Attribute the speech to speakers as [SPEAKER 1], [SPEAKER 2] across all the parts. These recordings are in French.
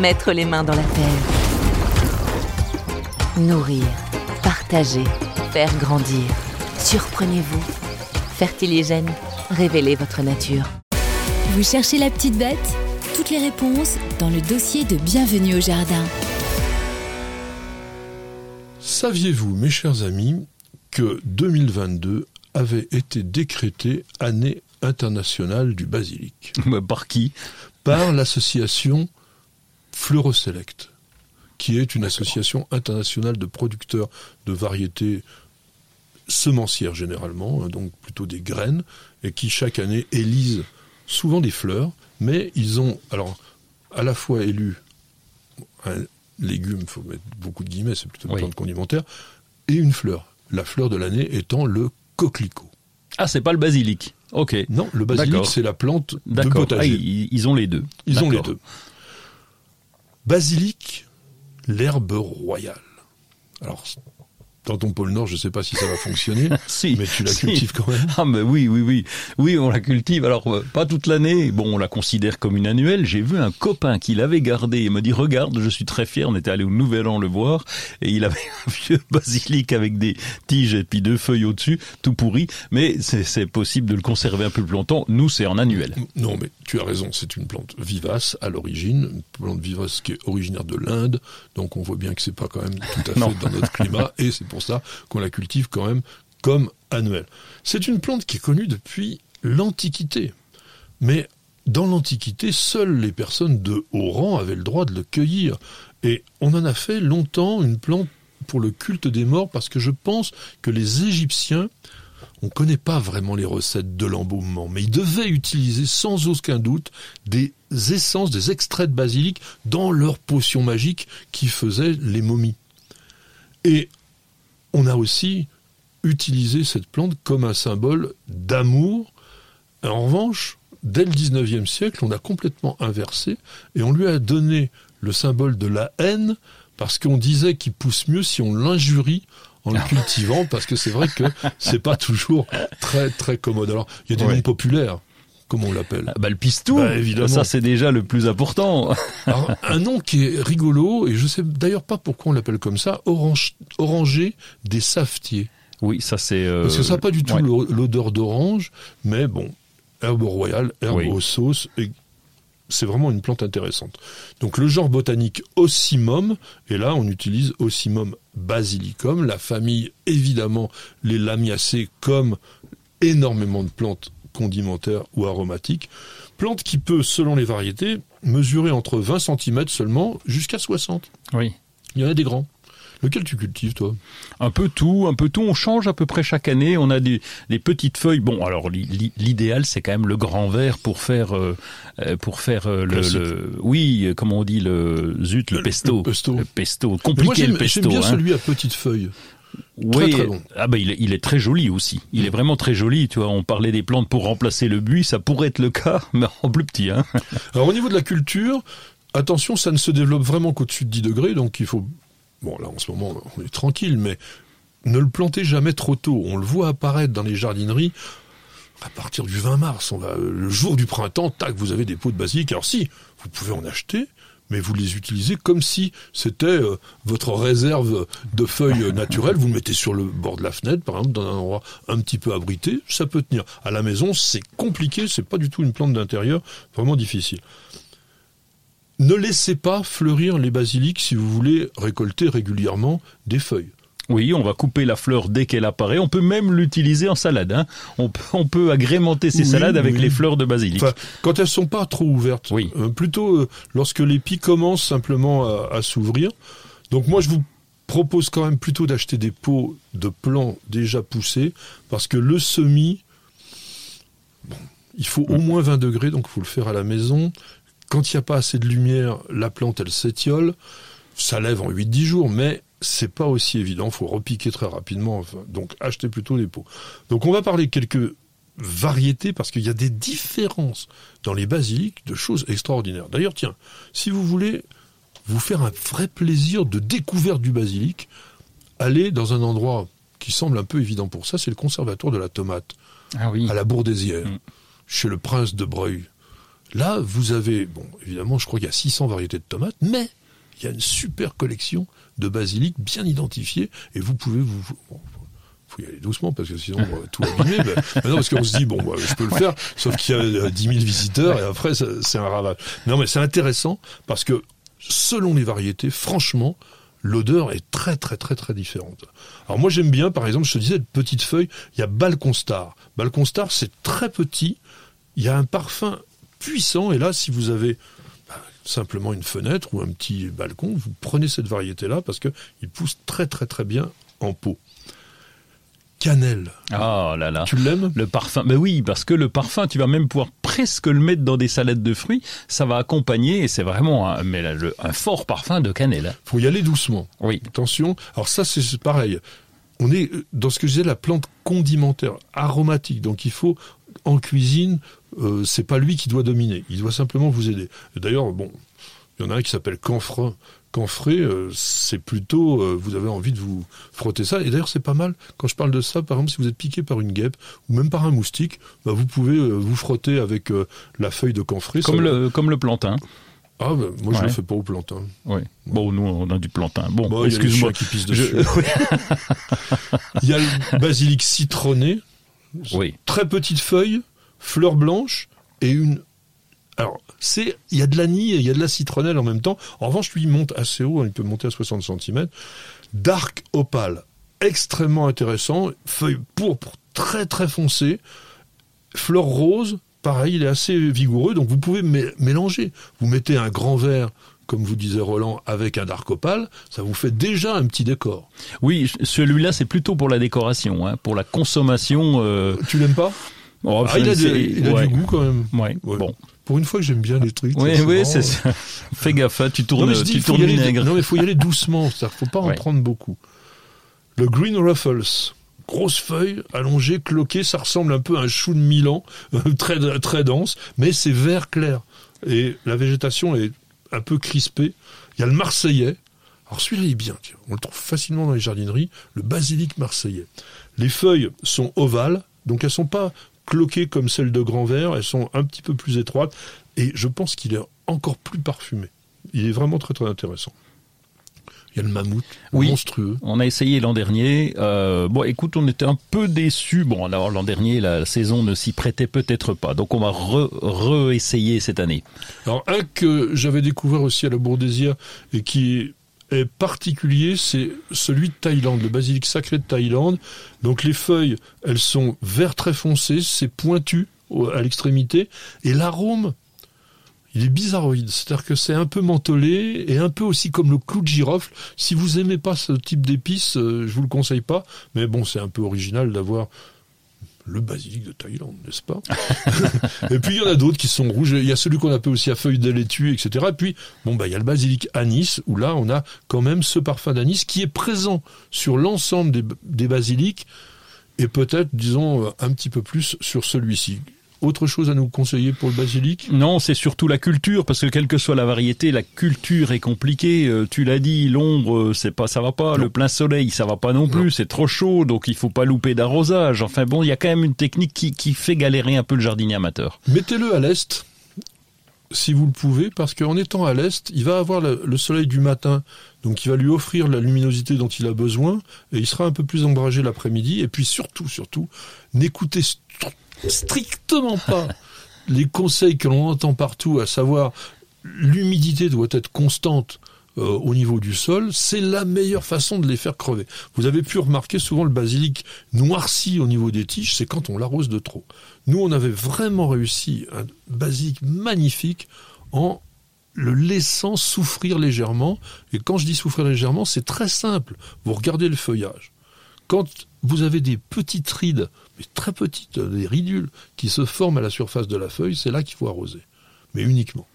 [SPEAKER 1] Mettre les mains dans la terre. Nourrir, partager, faire grandir. Surprenez-vous. Fertiligène, révélez votre nature.
[SPEAKER 2] Vous cherchez la petite bête? Toutes les réponses dans le dossier de Bienvenue au Jardin.
[SPEAKER 3] Saviez-vous, mes chers amis, que 2022 avait été décrété année internationale du basilic?
[SPEAKER 4] Par qui?
[SPEAKER 3] Par l'association Fleuroselect, qui est une association internationale de producteurs de variétés semencières généralement, hein, donc plutôt des graines, et qui chaque année élisent souvent des fleurs, mais ils ont alors à la fois élu un légume, il faut mettre beaucoup de guillemets, c'est plutôt une
[SPEAKER 4] Oui.
[SPEAKER 3] plante condimentaire, et une fleur. La fleur de l'année étant le coquelicot.
[SPEAKER 4] Ah, c'est pas le basilic. Ok.
[SPEAKER 3] Non, le basilic, c'est la plante de
[SPEAKER 4] D'accord. Ah,
[SPEAKER 3] potager.
[SPEAKER 4] ils, ont les deux.
[SPEAKER 3] Ils ont les deux. Basilic, l'herbe royale. Alors, dans ton pôle Nord, je ne sais pas si ça va fonctionner,
[SPEAKER 4] Si.
[SPEAKER 3] mais tu la
[SPEAKER 4] Si.
[SPEAKER 3] cultives quand même.
[SPEAKER 4] Ah mais oui, oui, oui. Oui, on la cultive. Alors, euh, pas toute l'année. Bon, on la considère comme une annuelle. J'ai vu un copain qui l'avait gardé. Il me dit, regarde, je suis très fier. On était allé au Nouvel An le voir. Et il avait un vieux basilic avec des tiges et puis deux feuilles au-dessus, tout pourri. Mais c'est possible de le conserver un peu plus longtemps. Nous, c'est en annuel.
[SPEAKER 3] Non, mais tu as raison, c'est une plante vivace à l'origine, une plante vivace qui est originaire de l'Inde, donc on voit bien que c'est pas quand même tout à
[SPEAKER 4] Non.
[SPEAKER 3] fait dans notre climat, et c'est pour ça qu'on la cultive quand même comme annuelle. C'est une plante qui est connue depuis l'Antiquité, mais dans l'Antiquité, seules les personnes de haut rang avaient le droit de le cueillir, et on en a fait longtemps une plante pour le culte des morts, parce que je pense que les Égyptiens on ne connaît pas vraiment les recettes de l'embaumement, mais ils devaient utiliser sans aucun doute des essences, des extraits de basilic dans leurs potions magiques qui faisaient les momies. Et on a aussi utilisé cette plante comme un symbole d'amour. En revanche, dès le 19e siècle, on a complètement inversé et on lui a donné le symbole de la haine parce qu'on disait qu'il pousse mieux si on l'injurie en le cultivant parce que c'est vrai que c'est pas toujours très très commode. Alors, il y a des
[SPEAKER 4] Ouais.
[SPEAKER 3] noms populaires, comme on l'appelle.
[SPEAKER 4] Ah, Bah, le pistou.
[SPEAKER 3] Bah, évidemment.
[SPEAKER 4] Ça, c'est déjà le plus important.
[SPEAKER 3] Alors, un nom qui est rigolo, et je sais d'ailleurs pas pourquoi on l'appelle comme ça, orange, oranger des savetiers.
[SPEAKER 4] Oui, ça c'est. euh,
[SPEAKER 3] Parce que ça n'a pas du tout
[SPEAKER 4] ouais.
[SPEAKER 3] l'odeur d'orange, mais bon, herbe royale, herbe
[SPEAKER 4] Oui.
[SPEAKER 3] aux sauces, et c'est vraiment une plante intéressante. Donc le genre botanique Ocimum, et là on utilise Ocimum basilicum, la famille évidemment les lamiacées comme énormément de plantes condimentaires ou aromatiques. Plante qui peut, selon les variétés, mesurer entre 20 cm seulement jusqu'à 60.
[SPEAKER 4] Oui.
[SPEAKER 3] Il y en a des grands. Lequel tu cultives toi?
[SPEAKER 4] Un peu tout, un peu tout. On change à peu près chaque année. On a des, des petites feuilles. Bon, alors li- li- l'idéal c'est quand même le grand verre pour faire euh, euh, pour faire euh, le, oui, comment on dit le zut, le pesto,
[SPEAKER 3] le pesto.
[SPEAKER 4] Le pesto.
[SPEAKER 3] Moi
[SPEAKER 4] compliqué le pesto.
[SPEAKER 3] j'aime bien
[SPEAKER 4] hein.
[SPEAKER 3] celui à petites feuilles.
[SPEAKER 4] Oui,
[SPEAKER 3] très bon.
[SPEAKER 4] ah bah il est, il est très joli aussi. Il est vraiment très joli. Tu vois, on parlait des plantes pour remplacer le buis, ça pourrait être le cas, mais en plus petit. Hein.
[SPEAKER 3] Alors au niveau de la culture, attention, ça ne se développe vraiment qu'au-dessus de 10 degrés, donc il faut... Bon là en ce moment on est tranquille, mais ne le plantez jamais trop tôt. On le voit apparaître dans les jardineries à partir du 20 mars. On va, le jour du printemps, tac, vous avez des pots de basilic. Alors si, vous pouvez en acheter, mais vous les utilisez comme si c'était euh, votre réserve de feuilles naturelles. Vous le mettez sur le bord de la fenêtre, par exemple, dans un endroit un petit peu abrité, ça peut tenir. À la maison, c'est compliqué, c'est pas du tout une plante d'intérieur, vraiment difficile. Ne laissez pas fleurir les basiliques si vous voulez récolter régulièrement des feuilles.
[SPEAKER 4] Oui, on va couper la fleur dès qu'elle apparaît. On peut même l'utiliser en salade. Hein. On, peut, on peut agrémenter ces
[SPEAKER 3] Oui,
[SPEAKER 4] salades avec
[SPEAKER 3] oui.
[SPEAKER 4] les fleurs de basilic.
[SPEAKER 3] Enfin, quand elles sont pas trop ouvertes.
[SPEAKER 4] Oui.
[SPEAKER 3] Euh, plutôt euh, lorsque l'épi commence simplement à, à s'ouvrir. Donc moi, je vous propose quand même plutôt d'acheter des pots de plants déjà poussés, parce que le semis, bon, il faut au moins 20 degrés, donc il faut le faire à la maison. quand il n'y a pas assez de lumière, la plante, elle s'étiole. Ça lève en 8-10 jours, mais c'est pas aussi évident. faut repiquer très rapidement. Enfin, donc, achetez plutôt des pots. Donc, on va parler quelques variétés parce qu'il y a des différences dans les basiliques de choses extraordinaires. D'ailleurs, tiens, si vous voulez vous faire un vrai plaisir de découverte du basilic, allez dans un endroit qui semble un peu évident pour ça, c'est le conservatoire de la tomate,
[SPEAKER 4] Ah oui.
[SPEAKER 3] à la Bourdésière,
[SPEAKER 4] Mm.
[SPEAKER 3] chez le prince de Breuil. Là, vous avez, bon, évidemment, je crois qu'il y a 600 variétés de tomates, mais il y a une super collection de basilic bien identifiée, et vous pouvez vous... bon, faut y aller doucement parce que sinon on va tout abîmer. mais, mais non, parce qu'on se dit bon, bah, je peux le faire, sauf qu'il y a euh, 10 000 visiteurs et après c'est un ravage. Non, mais c'est intéressant parce que selon les variétés, franchement, l'odeur est très très très très différente. Alors moi j'aime bien, par exemple, je te disais, de petites feuilles, il y a Balconstar. Balconstar, c'est très petit, il y a un parfum puissant, et là, si vous avez simplement une fenêtre ou un petit balcon, vous prenez cette variété-là parce que il pousse très très très bien en pot. Cannelle,
[SPEAKER 4] Ah là là.
[SPEAKER 3] tu l'aimes?
[SPEAKER 4] Le parfum, ben oui, parce que le parfum, tu vas même pouvoir presque le mettre dans des salades de fruits. Ça va accompagner, et c'est vraiment un, mais là, le- un fort parfum de cannelle.
[SPEAKER 3] Faut y aller doucement.
[SPEAKER 4] Oui.
[SPEAKER 3] Attention. Alors ça, c'est pareil. On est euh, dans ce que je disais, la plante condimentaire, aromatique. Donc il faut en cuisine, euh, c'est pas lui qui doit dominer. Il doit simplement vous aider. D'ailleurs, bon, il y en a un qui s'appelle camphre. Camphré, euh, c'est plutôt, euh, vous avez envie de vous frotter ça. Et d'ailleurs, c'est pas mal. Quand je parle de ça, par exemple, si vous êtes piqué par une guêpe ou même par un moustique, bah, vous pouvez euh, vous frotter avec euh, la feuille de. Ça
[SPEAKER 4] Comme le, comme le plantain.
[SPEAKER 3] Ah, bah, moi, je
[SPEAKER 4] Ouais.
[SPEAKER 3] le fais pas au plantain.
[SPEAKER 4] Oui. Bon, nous, on a du plantain. Bon, excuse-moi.
[SPEAKER 3] qui pissent
[SPEAKER 4] Je-
[SPEAKER 3] dessus. Il y a le basilic citronné,
[SPEAKER 4] oui.
[SPEAKER 3] très petite feuille, fleurs blanches et une. Alors, c'est, il y a de l'anis et il y a de la citronnelle en même temps. En revanche, lui, il monte assez haut, hein, il peut monter à 60 cm. Dark opale, extrêmement intéressant. Feuille pourpre, très très foncée. Fleur rose, pareil, il est assez vigoureux, donc vous pouvez mé- mélanger. Vous mettez un grand verre, comme vous disait Roland, avec un dark opale, ça vous fait déjà un petit décor.
[SPEAKER 4] Oui, celui-là, c'est plutôt pour la décoration, hein, pour la consommation. euh,
[SPEAKER 3] Tu l'aimes pas?
[SPEAKER 4] Oh,
[SPEAKER 3] Ah, il a,
[SPEAKER 4] c'est-
[SPEAKER 3] des- il a
[SPEAKER 4] ouais.
[SPEAKER 3] du goût quand même.
[SPEAKER 4] Ouais.
[SPEAKER 3] Ouais.
[SPEAKER 4] Bon.
[SPEAKER 3] Pour une fois que j'aime bien les trucs.
[SPEAKER 4] Oui, oui, c'est ça. Fais gaffe, hein, tu
[SPEAKER 3] Non,
[SPEAKER 4] tournes,
[SPEAKER 3] je dis,
[SPEAKER 4] tu
[SPEAKER 3] il
[SPEAKER 4] tournes
[SPEAKER 3] aller, non, mais il faut y aller doucement. C'est-à-dire qu'il faut pas en
[SPEAKER 4] Ouais.
[SPEAKER 3] prendre beaucoup. Le Green Ruffles. Grosse feuille, allongée, cloquée, ça ressemble un peu à un chou de Milan, très, très dense, mais c'est vert clair. Et la végétation est un peu crispée. Il y a le Marseillais. Alors celui-là il est bien, tiens. on le trouve facilement dans les jardineries, le basilic marseillais. Les feuilles sont ovales, donc elles sont pas cloquées comme celles de grand vert, elles sont un petit peu plus étroites, et je pense qu'il est encore plus parfumé. Il est vraiment très très intéressant. Il y a le mammouth,
[SPEAKER 4] Oui.
[SPEAKER 3] monstrueux.
[SPEAKER 4] On a essayé l'an dernier. Euh, bon, écoute, on était un peu déçus. Bon, alors l'an dernier, la saison ne s'y prêtait peut-être pas. Donc on va re- re-essayer cette année.
[SPEAKER 3] Alors un que j'avais découvert aussi à la Bourdésière et qui est particulier, c'est celui de Thaïlande, le basilic sacré de Thaïlande. Donc les feuilles, elles sont vert très foncé, c'est pointu à l'extrémité, et l'arôme, il est bizarroïde, c'est-à-dire que c'est un peu mentholé et un peu aussi comme le clou de girofle. Si vous aimez pas ce type d'épices, euh, je vous le conseille pas, mais bon, c'est un peu original d'avoir le basilic de Thaïlande, n'est-ce pas Et puis il y en a d'autres qui sont rouges. Il y a celui qu'on appelle aussi à feuilles de laitue, etc. Et puis bon bah il y a le basilic anis où là on a quand même ce parfum d'anis qui est présent sur l'ensemble des, des basilics et peut-être disons un petit peu plus sur celui-ci. Autre chose à nous conseiller pour le basilic?
[SPEAKER 4] Non, c'est surtout la culture, parce que quelle que soit la variété, la culture est compliquée. Euh, tu l'as dit, l'ombre, euh, c'est pas, ça va pas.
[SPEAKER 3] Non.
[SPEAKER 4] Le plein soleil, ça va pas non plus. C'est trop chaud, donc il faut pas louper d'arrosage. Enfin bon, il y a quand même une technique qui, qui fait galérer un peu le jardinier amateur.
[SPEAKER 3] Mettez-le à l'est, si vous le pouvez, parce qu'en étant à l'est, il va avoir le, le soleil du matin, donc il va lui offrir la luminosité dont il a besoin, et il sera un peu plus ombragé l'après-midi. Et puis surtout, surtout, n'écoutez strictement pas les conseils que l'on entend partout, à savoir l'humidité doit être constante euh, au niveau du sol, c'est la meilleure façon de les faire crever. Vous avez pu remarquer souvent le basilic noirci au niveau des tiges, c'est quand on l'arrose de trop. Nous, on avait vraiment réussi un basilic magnifique en le laissant souffrir légèrement. Et quand je dis souffrir légèrement, c'est très simple. Vous regardez le feuillage. Quand vous avez des petites rides, mais très petites, des ridules, qui se forment à la surface de la feuille, c'est là qu'il faut arroser. Mais uniquement.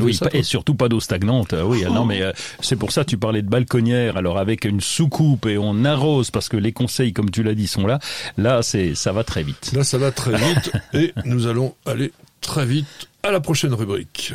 [SPEAKER 4] Oui, et surtout pas d'eau stagnante. euh, Oui, non, mais euh, c'est pour ça tu parlais de balconnière. Alors avec une soucoupe et on arrose parce que les conseils, comme tu l'as dit, sont là. Là, c'est ça va très vite.
[SPEAKER 3] Là, ça va très vite et nous allons aller très vite à la prochaine rubrique.